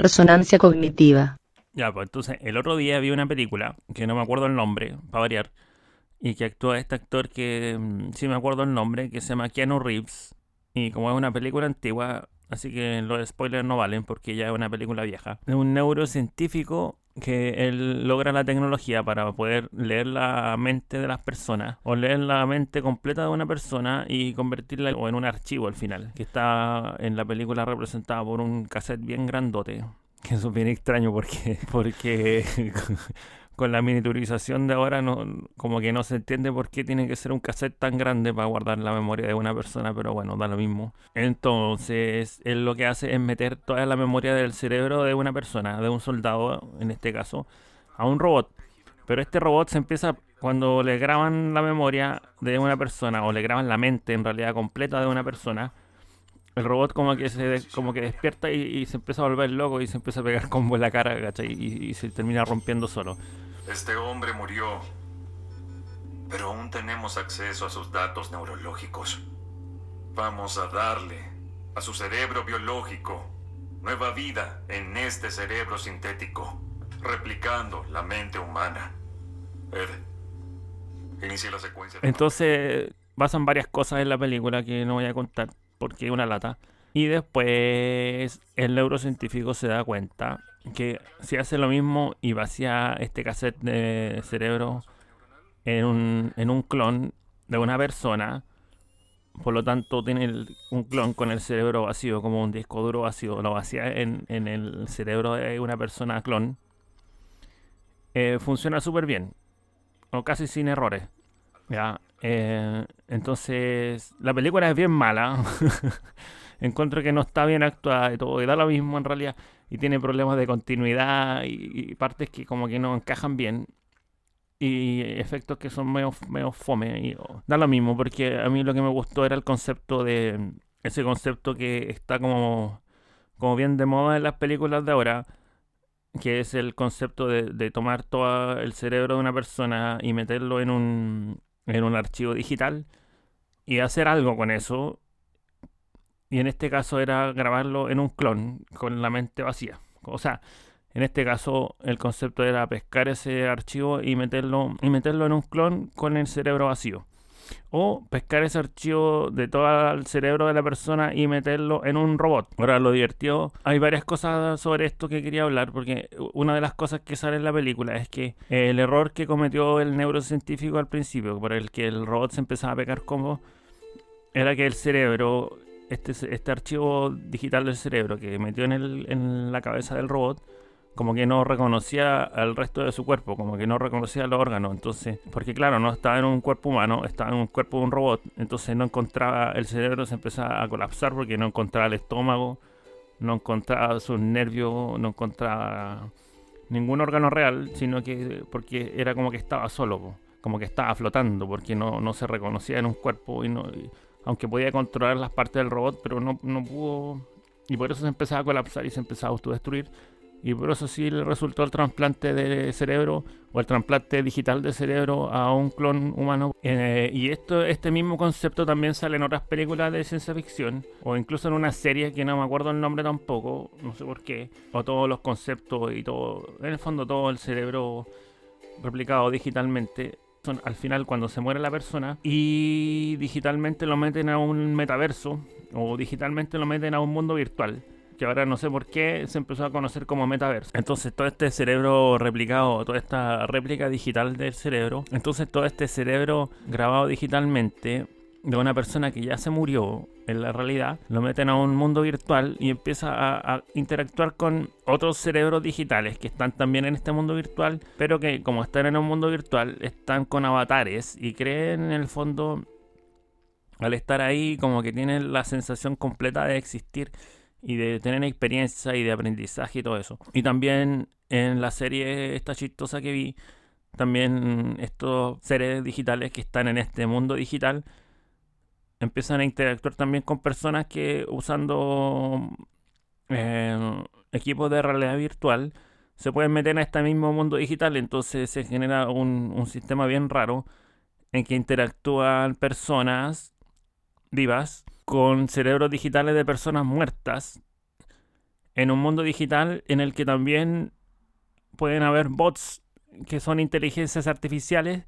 Resonancia cognitiva. Ya, pues entonces, el otro día vi una película, que no me acuerdo el nombre, para variar, y que actúa este actor que mm, sí me acuerdo el nombre, que se llama Keanu Reeves. Y como es una película antigua, así que los spoilers no valen porque ya es una película vieja. Es un neurocientífico que él logra la tecnología para poder leer la mente de las personas o leer la mente completa de una persona y convertirla en un archivo al final, que está en la película representada por un cassette bien grandote. Que eso es bien extraño porque, porque con la miniaturización de ahora como que no se entiende por qué tiene que ser un cassette tan grande para guardar la memoria de una persona, pero bueno, da lo mismo. Entonces, él lo que hace es meter toda la memoria del cerebro de una persona, de un soldado en este caso, a un robot. Pero este robot se empieza cuando le graban la memoria de una persona o le graban la mente en realidad completa de una persona. El robot como que se como que despierta y, se empieza a volver loco y se empieza a pegar combo en la cara, y se termina rompiendo solo. Este hombre murió, pero aún tenemos acceso a sus datos neurológicos. Vamos a darle a su cerebro biológico nueva vida en este cerebro sintético, replicando la mente humana. Inicia la secuencia. Entonces, pasan varias cosas en la película que no voy a contar porque es una lata. Y después el neurocientífico se da cuenta que si hace lo mismo y vacía este cassette de cerebro en un, en un clon de una persona, por lo tanto tiene un clon con el cerebro vacío, como un disco duro vacío, lo vacía en, en el cerebro de una persona clon, eh, funciona súper bien, o casi sin errores. ¿ya? Eh, entonces, la película es bien mala. Encuentro que no está bien actuada y todo, y da lo mismo en realidad y tiene problemas de continuidad y, partes que como que no encajan bien y efectos que son medio, medio fome y da lo mismo porque a mí lo que me gustó era el concepto de ese concepto que está como como bien de moda en las películas de ahora que es el concepto de, de tomar todo el cerebro de una persona y meterlo en un, en un archivo digital y hacer algo con eso y en este caso era grabarlo en un clon con la mente vacía. O sea, en este caso el concepto era pescar ese archivo y meterlo, y meterlo en un clon con el cerebro vacío. O pescar ese archivo de todo el cerebro de la persona y meterlo en un robot. Ahora lo divertido. Hay varias cosas sobre esto que quería hablar porque una de las cosas que sale en la película es que el error que cometió el neurocientífico al principio, por el que el robot se empezaba a pegar como, era que el cerebro este, este archivo digital del cerebro que metió en, el, en la cabeza del robot, como que no reconocía al resto de su cuerpo, como que no reconocía los órganos. Entonces, porque claro, no estaba en un cuerpo humano, estaba en un cuerpo de un robot. Entonces no encontraba, el cerebro se empezaba a colapsar porque no encontraba el estómago, no encontraba sus nervios, no encontraba ningún órgano real, sino que porque era como que estaba solo, como que estaba flotando, porque no, no se reconocía en un cuerpo y no aunque podía controlar las partes del robot, pero no, no pudo. Y por eso se empezaba a colapsar y se empezaba a autodestruir. Y por eso sí le resultó el trasplante de cerebro o el trasplante digital de cerebro a un clon humano. Eh, y esto, este mismo concepto también sale en otras películas de ciencia ficción o incluso en una serie que no me acuerdo el nombre tampoco, no sé por qué. O todos los conceptos y todo, en el fondo todo el cerebro replicado digitalmente al final cuando se muere la persona y digitalmente lo meten a un metaverso o digitalmente lo meten a un mundo virtual que ahora no sé por qué se empezó a conocer como metaverso. Entonces todo este cerebro replicado, toda esta réplica digital del cerebro, entonces todo este cerebro grabado digitalmente de una persona que ya se murió en la realidad, lo meten a un mundo virtual y empieza a, interactuar con otros cerebros digitales que están también en este mundo virtual, pero que como están en un mundo virtual, están con avatares y creen en el fondo, al estar ahí, como que tienen la sensación completa de existir y de tener experiencia y de aprendizaje y todo eso. Y también en la serie esta chistosa que vi, también estos seres digitales que están en este mundo digital empiezan a interactuar también con personas que usando eh, equipos de realidad virtual se pueden meter en este mismo mundo digital. Entonces se genera un sistema bien raro en que interactúan personas vivas con cerebros digitales de personas muertas en un mundo digital en el que también pueden haber bots que son inteligencias artificiales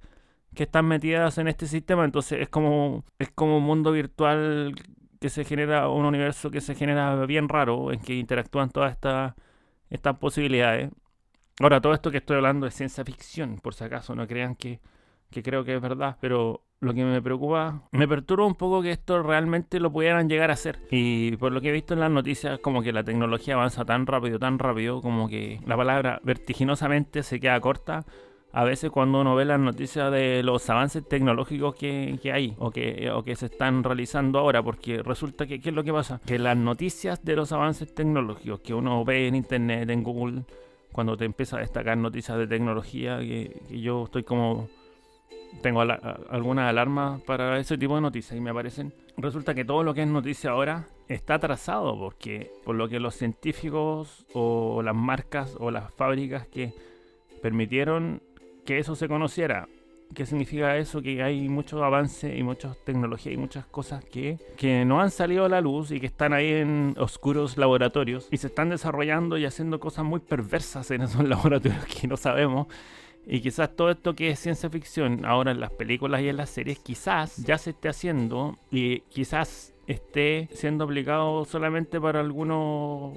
que están metidas en este sistema. Entonces es como, es como un mundo virtual que se genera, un universo que se genera bien raro, en que interactúan todas estas estas posibilidades. Ahora, todo esto que estoy hablando es ciencia ficción, por si acaso, no crean que, que creo que es verdad, pero lo que me preocupa, me perturba un poco que esto realmente lo pudieran llegar a hacer. Y por lo que he visto en las noticias, como que la tecnología avanza tan rápido, tan rápido, como que la palabra vertiginosamente se queda corta a veces cuando uno ve las noticias de los avances tecnológicos que, hay o que, o que se están realizando ahora, porque resulta que, ¿qué es lo que pasa? Que las noticias de los avances tecnológicos que uno ve en internet, en Google, cuando te empieza a destacar noticias de tecnología, que, yo estoy como... Tengo algunas alarmas para ese tipo de noticias y me aparecen. Resulta que todo lo que es noticia ahora está atrasado porque por lo que los científicos o las marcas o las fábricas que permitieron que eso se conociera. ¿Qué significa eso? Que hay mucho avance y muchas tecnologías y muchas cosas que, que no han salido a la luz y que están ahí en oscuros laboratorios y se están desarrollando y haciendo cosas muy perversas en esos laboratorios que no sabemos. Y quizás todo esto que es ciencia ficción ahora en las películas y en las series, quizás ya se esté haciendo y quizás esté siendo aplicado solamente para algunos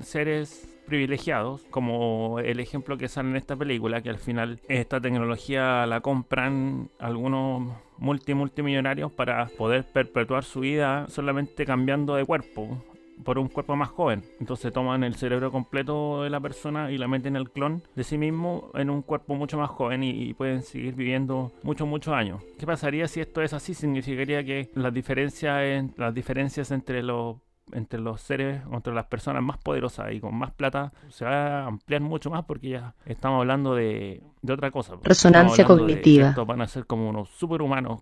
seres privilegiados, como el ejemplo que sale en esta película, que al final esta tecnología la compran algunos multi multimillonarios para poder perpetuar su vida solamente cambiando de cuerpo por un cuerpo más joven. Entonces toman el cerebro completo de la persona y la meten en el clon de sí mismo en un cuerpo mucho más joven y, pueden seguir viviendo muchos, muchos años. ¿Qué pasaría si esto es así? Significaría que las diferencias, las diferencias entre los entre los seres, entre las personas más poderosas y con más plata, se va a ampliar mucho más porque ya estamos hablando de, de otra cosa. Resonancia cognitiva. van a ser como unos superhumanos